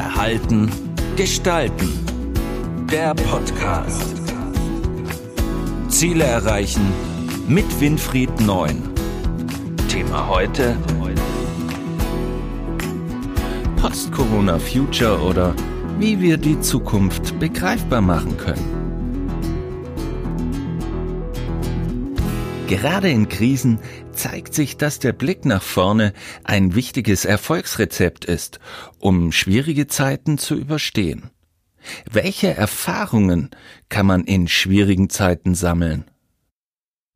Verhalten, Gestalten. Der Podcast. Ziele erreichen mit Winfried Neun. Thema heute: Post-Corona Future oder wie wir die Zukunft begreifbar machen können. Gerade in Krisen zeigt sich, dass der Blick nach vorne ein wichtiges Erfolgsrezept ist, um schwierige Zeiten zu überstehen. Welche Erfahrungen kann man in schwierigen Zeiten sammeln?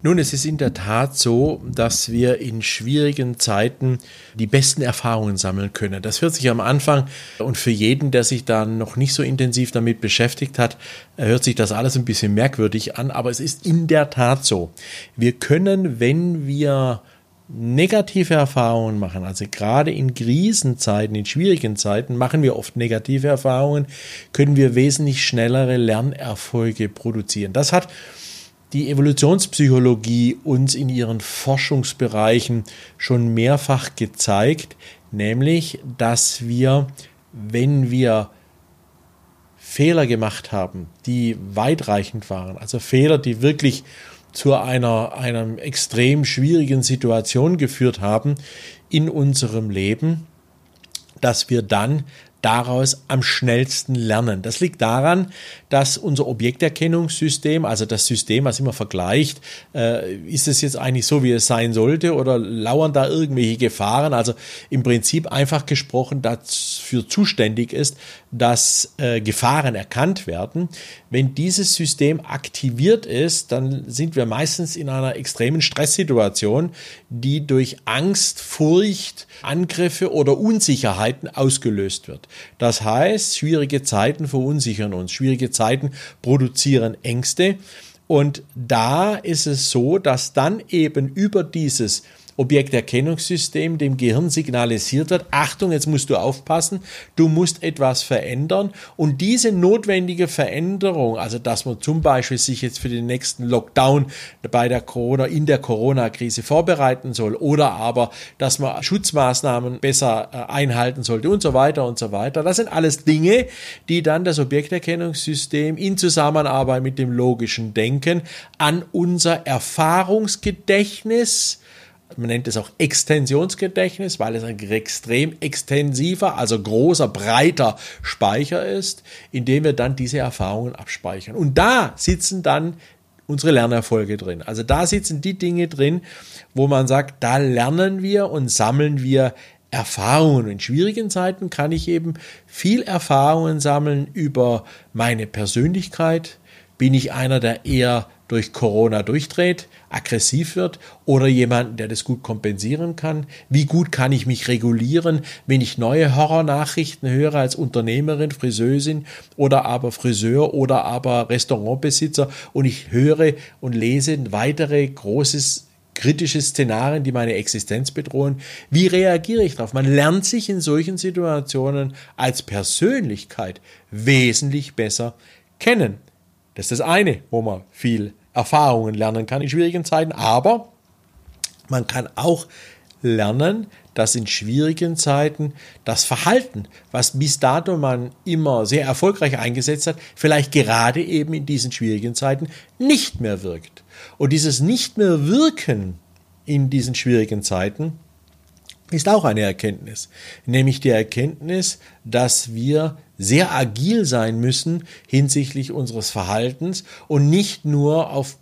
Nun, es ist in der Tat so, dass wir in schwierigen Zeiten die besten Erfahrungen sammeln können. Das hört sich am Anfang und für jeden, der sich da noch nicht so intensiv damit beschäftigt hat, hört sich das alles ein bisschen merkwürdig an, aber es ist in der Tat so. Wir können, wenn wir negative Erfahrungen machen, also gerade in Krisenzeiten, in schwierigen Zeiten machen wir oft negative Erfahrungen, können wir wesentlich schnellere Lernerfolge produzieren. Das hat die Evolutionspsychologie uns in ihren Forschungsbereichen schon mehrfach gezeigt, nämlich dass wir, wenn wir Fehler gemacht haben, die weitreichend waren, also Fehler, die wirklich zu einer, einer extrem schwierigen Situation geführt haben in unserem Leben, dass wir dann daraus am schnellsten lernen. Das liegt daran, dass unser Objekterkennungssystem, also das System, was immer vergleicht, äh, ist es jetzt eigentlich so, wie es sein sollte oder lauern da irgendwelche Gefahren? Also im Prinzip einfach gesprochen dafür zuständig ist, dass äh, Gefahren erkannt werden. Wenn dieses System aktiviert ist, dann sind wir meistens in einer extremen Stresssituation, die durch Angst, Furcht, Angriffe oder Unsicherheiten ausgelöst wird. Das heißt, schwierige Zeiten verunsichern uns, schwierige Zeiten produzieren Ängste. Und da ist es so, dass dann eben über dieses Objekterkennungssystem dem Gehirn signalisiert wird, Achtung, jetzt musst du aufpassen, du musst etwas verändern und diese notwendige Veränderung, also dass man zum Beispiel sich jetzt für den nächsten Lockdown bei der Corona, in der Corona-Krise vorbereiten soll oder aber, dass man Schutzmaßnahmen besser äh, einhalten sollte und so weiter und so weiter. Das sind alles Dinge, die dann das Objekterkennungssystem in Zusammenarbeit mit dem logischen Denken an unser Erfahrungsgedächtnis man nennt es auch Extensionsgedächtnis, weil es ein extrem extensiver, also großer, breiter Speicher ist, in dem wir dann diese Erfahrungen abspeichern. Und da sitzen dann unsere Lernerfolge drin. Also da sitzen die Dinge drin, wo man sagt, da lernen wir und sammeln wir Erfahrungen. In schwierigen Zeiten kann ich eben viel Erfahrungen sammeln über meine Persönlichkeit. Bin ich einer, der eher durch Corona durchdreht, aggressiv wird oder jemanden, der das gut kompensieren kann? Wie gut kann ich mich regulieren, wenn ich neue Horrornachrichten höre als Unternehmerin, Friseurin oder aber Friseur oder aber Restaurantbesitzer und ich höre und lese weitere großes kritische Szenarien, die meine Existenz bedrohen. Wie reagiere ich darauf? Man lernt sich in solchen Situationen als Persönlichkeit wesentlich besser kennen. Das ist das eine, wo man viel Erfahrungen lernen kann in schwierigen Zeiten, aber man kann auch lernen, dass in schwierigen Zeiten das Verhalten, was bis dato man immer sehr erfolgreich eingesetzt hat, vielleicht gerade eben in diesen schwierigen Zeiten nicht mehr wirkt. Und dieses nicht mehr wirken in diesen schwierigen Zeiten ist auch eine Erkenntnis, nämlich die Erkenntnis, dass wir sehr agil sein müssen hinsichtlich unseres Verhaltens und nicht nur auf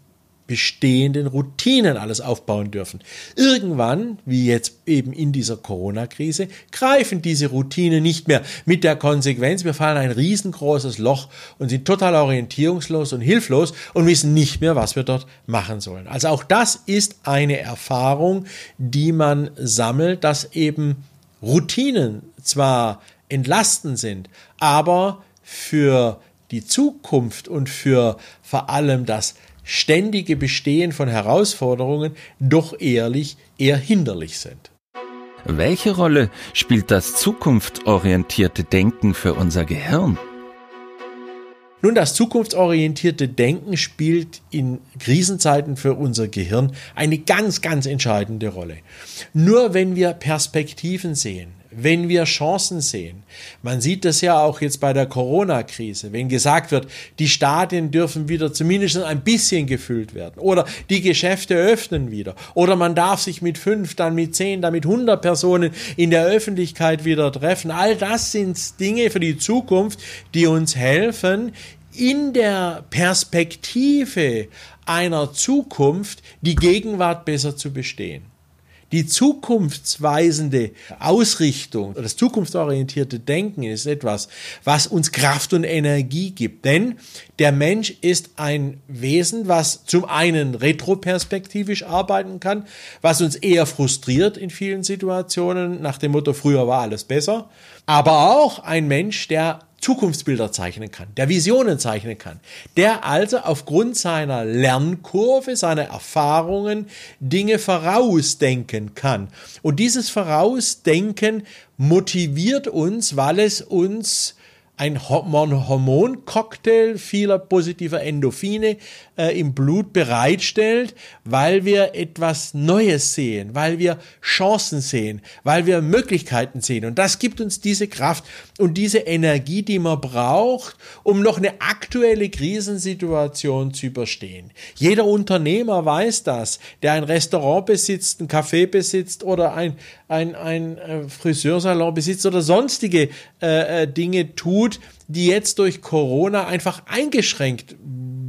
bestehenden Routinen alles aufbauen dürfen. Irgendwann, wie jetzt eben in dieser Corona-Krise, greifen diese Routinen nicht mehr mit der Konsequenz, wir fallen ein riesengroßes Loch und sind total orientierungslos und hilflos und wissen nicht mehr, was wir dort machen sollen. Also auch das ist eine Erfahrung, die man sammelt, dass eben Routinen zwar entlastend sind, aber für die Zukunft und für vor allem das ständige Bestehen von Herausforderungen doch ehrlich eher hinderlich sind. Welche Rolle spielt das zukunftsorientierte Denken für unser Gehirn? Nun, das zukunftsorientierte Denken spielt in Krisenzeiten für unser Gehirn eine ganz, ganz entscheidende Rolle. Nur wenn wir Perspektiven sehen, wenn wir Chancen sehen. Man sieht das ja auch jetzt bei der Corona-Krise, wenn gesagt wird, die Stadien dürfen wieder zumindest ein bisschen gefüllt werden oder die Geschäfte öffnen wieder oder man darf sich mit fünf, dann mit zehn, dann mit hundert Personen in der Öffentlichkeit wieder treffen. All das sind Dinge für die Zukunft, die uns helfen, in der Perspektive einer Zukunft die Gegenwart besser zu bestehen. Die zukunftsweisende Ausrichtung, das zukunftsorientierte Denken ist etwas, was uns Kraft und Energie gibt. Denn der Mensch ist ein Wesen, was zum einen retroperspektivisch arbeiten kann, was uns eher frustriert in vielen Situationen, nach dem Motto, früher war alles besser, aber auch ein Mensch, der Zukunftsbilder zeichnen kann, der Visionen zeichnen kann, der also aufgrund seiner Lernkurve, seiner Erfahrungen Dinge vorausdenken kann. Und dieses Vorausdenken motiviert uns, weil es uns ein Hormoncocktail vieler positiver Endorphine äh, im Blut bereitstellt, weil wir etwas Neues sehen, weil wir Chancen sehen, weil wir Möglichkeiten sehen. Und das gibt uns diese Kraft und diese Energie, die man braucht, um noch eine aktuelle Krisensituation zu überstehen. Jeder Unternehmer weiß das, der ein Restaurant besitzt, ein Café besitzt oder ein, ein, ein äh, Friseursalon besitzt oder sonstige äh, äh Dinge tut, die jetzt durch Corona einfach eingeschränkt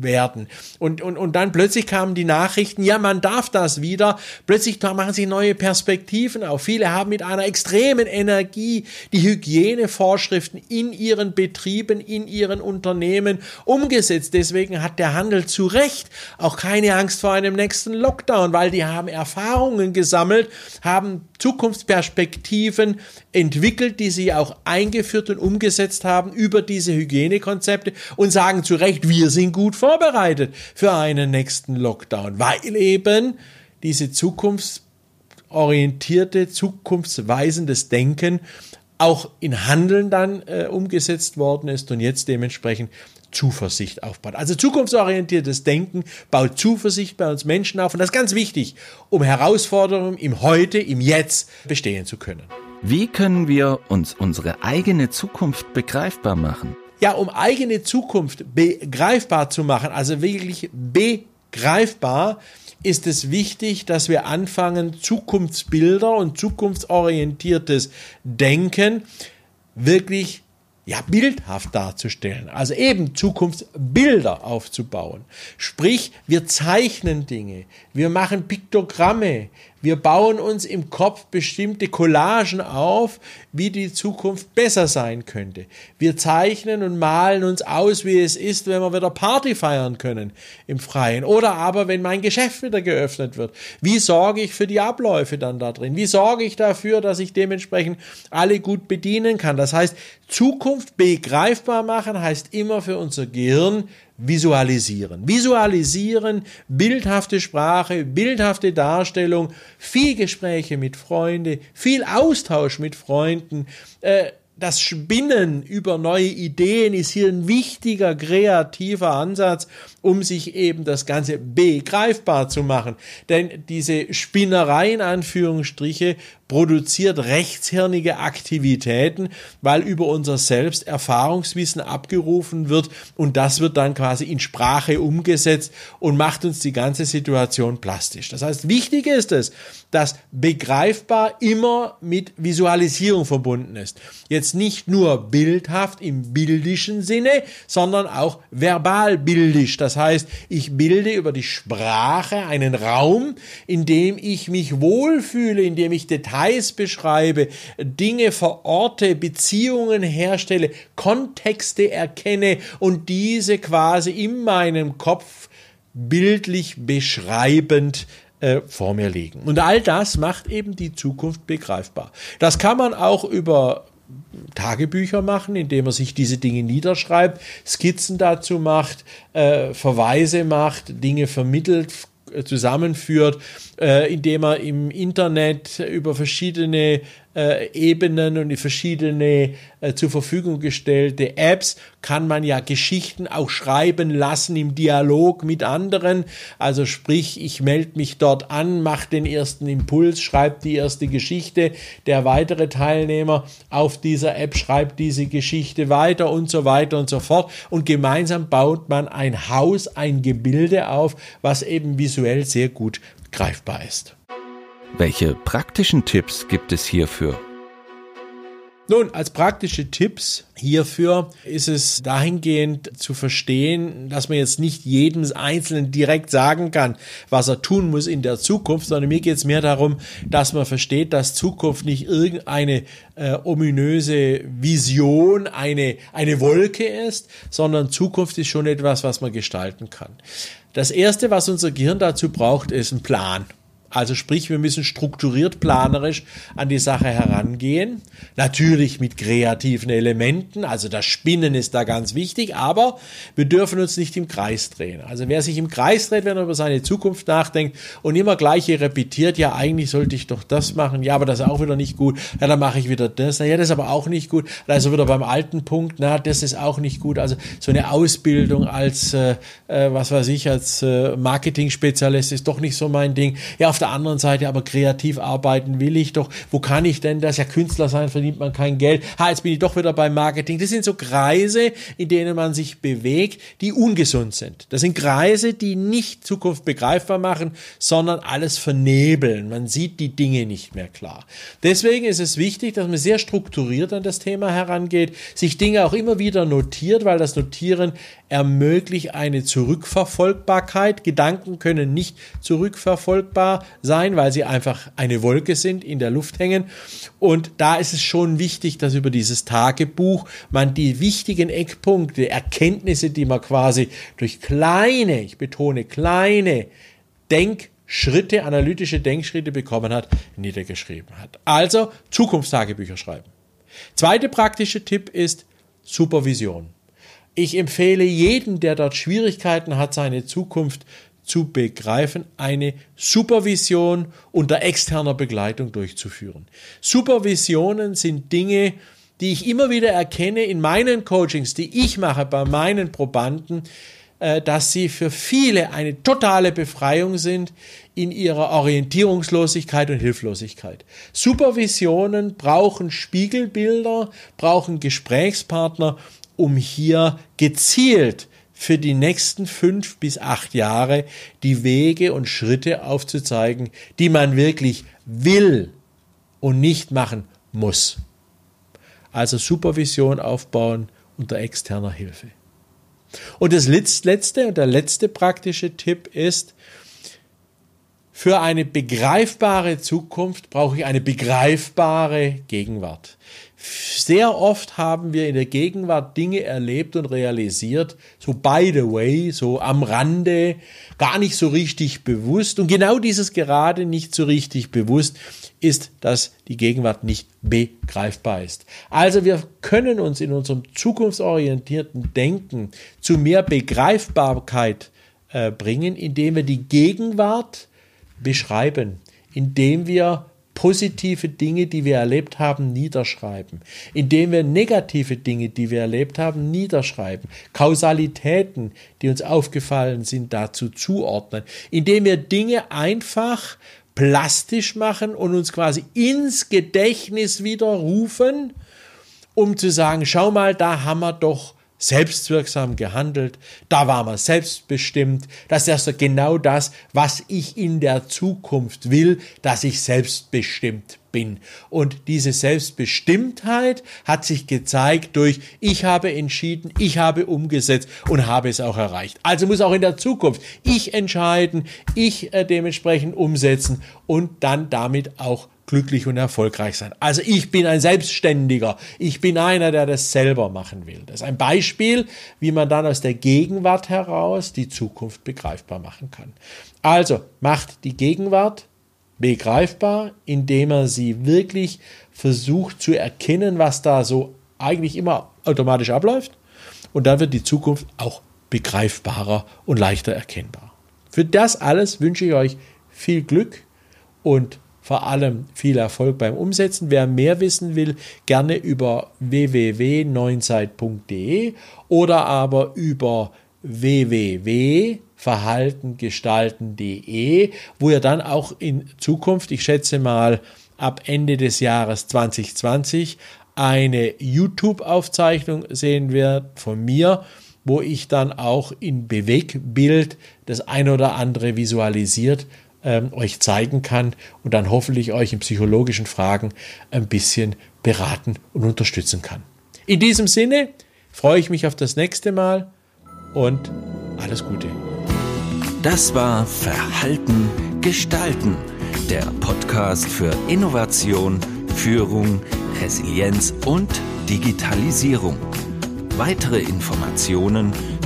werden. Und, und, und dann plötzlich kamen die Nachrichten, ja, man darf das wieder. Plötzlich machen sich neue Perspektiven auf. Viele haben mit einer extremen Energie die Hygienevorschriften in ihren Betrieben, in ihren Unternehmen umgesetzt. Deswegen hat der Handel zu Recht auch keine Angst vor einem nächsten Lockdown, weil die haben Erfahrungen gesammelt, haben Zukunftsperspektiven entwickelt, die sie auch eingeführt und umgesetzt haben über diese Hygienekonzepte und sagen zu Recht, wir sind gut vorbereitet für einen nächsten Lockdown, weil eben diese zukunftsorientierte, zukunftsweisendes Denken auch in Handeln dann äh, umgesetzt worden ist und jetzt dementsprechend Zuversicht aufbaut. Also zukunftsorientiertes Denken baut Zuversicht bei uns Menschen auf und das ist ganz wichtig, um Herausforderungen im Heute, im Jetzt bestehen zu können. Wie können wir uns unsere eigene Zukunft begreifbar machen? Ja, um eigene Zukunft begreifbar zu machen, also wirklich begreifbar, ist es wichtig, dass wir anfangen, Zukunftsbilder und zukunftsorientiertes Denken wirklich ja, bildhaft darzustellen, also eben Zukunftsbilder aufzubauen. Sprich, wir zeichnen Dinge, wir machen Piktogramme, wir bauen uns im Kopf bestimmte Collagen auf, wie die Zukunft besser sein könnte. Wir zeichnen und malen uns aus, wie es ist, wenn wir wieder Party feiern können im Freien. Oder aber, wenn mein Geschäft wieder geöffnet wird. Wie sorge ich für die Abläufe dann da drin? Wie sorge ich dafür, dass ich dementsprechend alle gut bedienen kann? Das heißt, Zukunft begreifbar machen heißt immer für unser Gehirn visualisieren. Visualisieren, bildhafte Sprache, bildhafte Darstellung, viel Gespräche mit Freunden, viel Austausch mit Freunden, äh, das Spinnen über neue Ideen ist hier ein wichtiger kreativer Ansatz, um sich eben das Ganze begreifbar zu machen. Denn diese Spinnerei in Anführungsstriche produziert rechtshirnige Aktivitäten, weil über unser Selbst Erfahrungswissen abgerufen wird und das wird dann quasi in Sprache umgesetzt und macht uns die ganze Situation plastisch. Das heißt, wichtig ist es, dass begreifbar immer mit Visualisierung verbunden ist. Jetzt nicht nur bildhaft im bildischen Sinne, sondern auch verbal bildisch. Das heißt, ich bilde über die Sprache einen Raum, in dem ich mich wohlfühle, in dem ich Details beschreibe, Dinge verorte, Beziehungen herstelle, Kontexte erkenne und diese quasi in meinem Kopf bildlich beschreibend äh, vor mir liegen. Und all das macht eben die Zukunft begreifbar. Das kann man auch über Tagebücher machen, indem er sich diese Dinge niederschreibt, Skizzen dazu macht, äh, Verweise macht, Dinge vermittelt, äh, zusammenführt, äh, indem er im Internet über verschiedene äh, Ebenen und die verschiedene äh, zur Verfügung gestellte Apps kann man ja Geschichten auch schreiben lassen im Dialog mit anderen. Also sprich, ich melde mich dort an, mache den ersten Impuls, schreibe die erste Geschichte. Der weitere Teilnehmer auf dieser App schreibt diese Geschichte weiter und so weiter und so fort. Und gemeinsam baut man ein Haus, ein Gebilde auf, was eben visuell sehr gut greifbar ist. Welche praktischen Tipps gibt es hierfür? Nun, als praktische Tipps hierfür ist es dahingehend zu verstehen, dass man jetzt nicht jedem Einzelnen direkt sagen kann, was er tun muss in der Zukunft, sondern mir geht es mehr darum, dass man versteht, dass Zukunft nicht irgendeine äh, ominöse Vision, eine, eine Wolke ist, sondern Zukunft ist schon etwas, was man gestalten kann. Das Erste, was unser Gehirn dazu braucht, ist ein Plan. Also sprich, wir müssen strukturiert planerisch an die Sache herangehen. Natürlich mit kreativen Elementen, also das Spinnen ist da ganz wichtig, aber wir dürfen uns nicht im Kreis drehen. Also wer sich im Kreis dreht, wenn er über seine Zukunft nachdenkt und immer gleiche repetiert, ja, eigentlich sollte ich doch das machen, ja, aber das ist auch wieder nicht gut, ja, dann mache ich wieder das, ja, das ist aber auch nicht gut, also wieder beim alten Punkt, na, das ist auch nicht gut. Also so eine Ausbildung als, äh, äh was weiß ich, als äh, Marketing-Spezialist ist doch nicht so mein Ding. Ja, auf der anderen Seite aber kreativ arbeiten will ich doch. Wo kann ich denn das? Ja, Künstler sein verdient man kein Geld. Ha, jetzt bin ich doch wieder beim Marketing. Das sind so Kreise, in denen man sich bewegt, die ungesund sind. Das sind Kreise, die nicht Zukunft begreifbar machen, sondern alles vernebeln. Man sieht die Dinge nicht mehr klar. Deswegen ist es wichtig, dass man sehr strukturiert an das Thema herangeht, sich Dinge auch immer wieder notiert, weil das Notieren ermöglicht eine Zurückverfolgbarkeit. Gedanken können nicht zurückverfolgbar sein, weil sie einfach eine Wolke sind, in der Luft hängen. Und da ist es schon wichtig, dass über dieses Tagebuch man die wichtigen Eckpunkte, Erkenntnisse, die man quasi durch kleine, ich betone kleine Denkschritte, analytische Denkschritte bekommen hat, niedergeschrieben hat. Also Zukunftstagebücher schreiben. Zweiter praktischer Tipp ist Supervision. Ich empfehle jedem, der dort Schwierigkeiten hat, seine Zukunft zu begreifen, eine Supervision unter externer Begleitung durchzuführen. Supervisionen sind Dinge, die ich immer wieder erkenne in meinen Coachings, die ich mache bei meinen Probanden, äh, dass sie für viele eine totale Befreiung sind in ihrer Orientierungslosigkeit und Hilflosigkeit. Supervisionen brauchen Spiegelbilder, brauchen Gesprächspartner, um hier gezielt für die nächsten fünf bis acht Jahre die Wege und Schritte aufzuzeigen, die man wirklich will und nicht machen muss. Also Supervision aufbauen unter externer Hilfe. Und das letzte und der letzte praktische Tipp ist, für eine begreifbare Zukunft brauche ich eine begreifbare Gegenwart. Sehr oft haben wir in der Gegenwart Dinge erlebt und realisiert, so by the way, so am Rande, gar nicht so richtig bewusst. Und genau dieses gerade nicht so richtig bewusst ist, dass die Gegenwart nicht begreifbar ist. Also wir können uns in unserem zukunftsorientierten Denken zu mehr Begreifbarkeit äh, bringen, indem wir die Gegenwart beschreiben, indem wir positive Dinge, die wir erlebt haben, niederschreiben, indem wir negative Dinge, die wir erlebt haben, niederschreiben, Kausalitäten, die uns aufgefallen sind, dazu zuordnen, indem wir Dinge einfach plastisch machen und uns quasi ins Gedächtnis widerrufen, um zu sagen, schau mal, da haben wir doch selbstwirksam gehandelt, da war man selbstbestimmt, das ist also genau das, was ich in der Zukunft will, dass ich selbstbestimmt bin. Und diese Selbstbestimmtheit hat sich gezeigt durch, ich habe entschieden, ich habe umgesetzt und habe es auch erreicht. Also muss auch in der Zukunft ich entscheiden, ich äh, dementsprechend umsetzen und dann damit auch glücklich und erfolgreich sein. Also ich bin ein Selbstständiger. Ich bin einer, der das selber machen will. Das ist ein Beispiel, wie man dann aus der Gegenwart heraus die Zukunft begreifbar machen kann. Also macht die Gegenwart begreifbar, indem er sie wirklich versucht zu erkennen, was da so eigentlich immer automatisch abläuft. Und dann wird die Zukunft auch begreifbarer und leichter erkennbar. Für das alles wünsche ich euch viel Glück und vor allem viel Erfolg beim Umsetzen. Wer mehr wissen will, gerne über www.neunzeit.de oder aber über www.verhaltengestalten.de, wo ihr dann auch in Zukunft, ich schätze mal ab Ende des Jahres 2020, eine YouTube-Aufzeichnung sehen wird von mir, wo ich dann auch in Bewegbild das ein oder andere visualisiert ähm, euch zeigen kann und dann hoffentlich euch in psychologischen Fragen ein bisschen beraten und unterstützen kann. In diesem Sinne freue ich mich auf das nächste Mal und alles Gute. Das war Verhalten gestalten, der Podcast für Innovation, Führung, Resilienz und Digitalisierung. Weitere Informationen